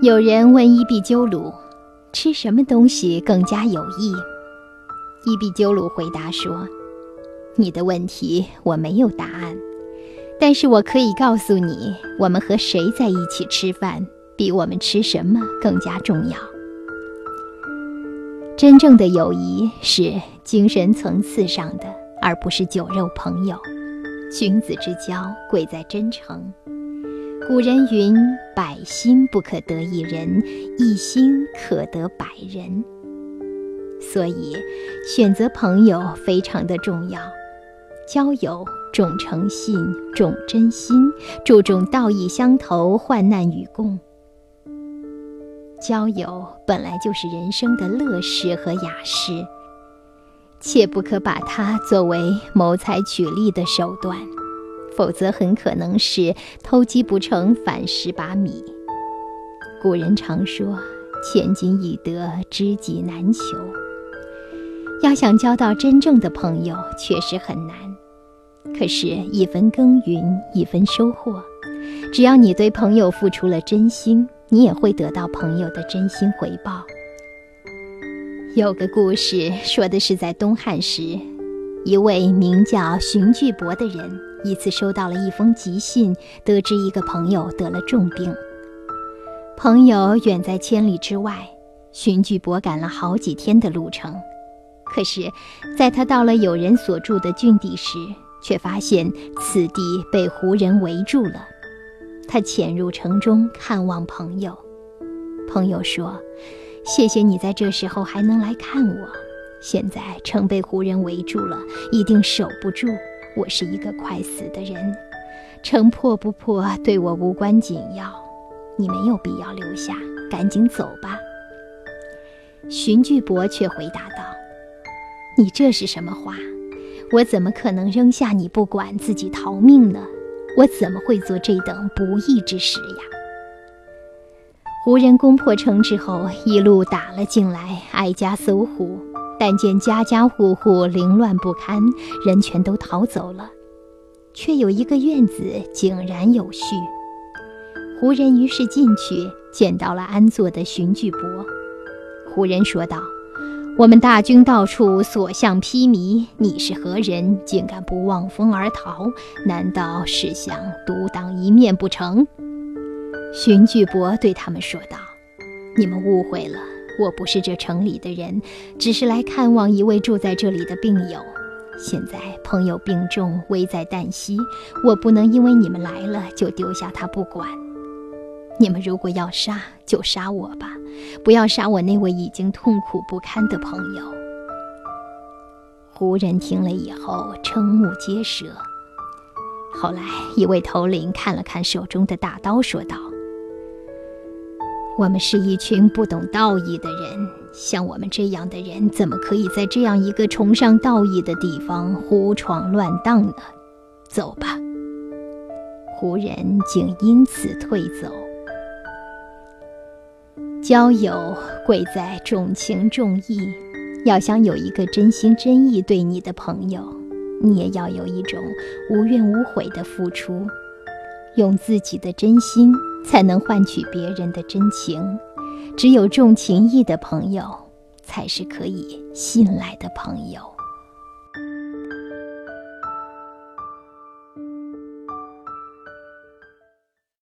有人问伊壁鸠鲁：“吃什么东西更加有益？”伊壁鸠鲁回答说：“你的问题我没有答案，但是我可以告诉你，我们和谁在一起吃饭，比我们吃什么更加重要。真正的友谊是精神层次上的，而不是酒肉朋友。君子之交贵在真诚。古人云：‘百心不可得一人，一心可得百人。’”所以，选择朋友非常的重要。交友重诚信，重真心，注重道义相投，患难与共。交友本来就是人生的乐事和雅事，切不可把它作为谋财取利的手段，否则很可能是偷鸡不成反蚀把米。古人常说：“千金易得，知己难求。”要想交到真正的朋友，确实很难。可是，一分耕耘一分收获。只要你对朋友付出了真心，你也会得到朋友的真心回报。有个故事说的是，在东汉时，一位名叫荀巨伯的人，一次收到了一封急信，得知一个朋友得了重病。朋友远在千里之外，荀巨伯赶了好几天的路程。可是，在他到了有人所住的郡地时，却发现此地被胡人围住了。他潜入城中看望朋友，朋友说：“谢谢你在这时候还能来看我。现在城被胡人围住了，一定守不住。我是一个快死的人，城破不破对我无关紧要。你没有必要留下，赶紧走吧。”荀巨伯却回答道。你这是什么话？我怎么可能扔下你不管，自己逃命呢？我怎么会做这等不义之事呀？胡人攻破城之后，一路打了进来，挨家搜户，但见家家户户凌乱不堪，人全都逃走了，却有一个院子井然有序。胡人于是进去，见到了安坐的荀巨伯。胡人说道。我们大军到处，所向披靡。你是何人？竟敢不望风而逃？难道是想独当一面不成？荀巨伯对他们说道：“你们误会了，我不是这城里的人，只是来看望一位住在这里的病友。现在朋友病重，危在旦夕，我不能因为你们来了就丢下他不管。”你们如果要杀，就杀我吧，不要杀我那位已经痛苦不堪的朋友。胡人听了以后，瞠目结舌。后来，一位头领看了看手中的大刀，说道：“我们是一群不懂道义的人，像我们这样的人，怎么可以在这样一个崇尚道义的地方胡闯乱荡呢？走吧。”胡人竟因此退走。交友贵在重情重义，要想有一个真心真意对你的朋友，你也要有一种无怨无悔的付出，用自己的真心才能换取别人的真情。只有重情义的朋友，才是可以信赖的朋友。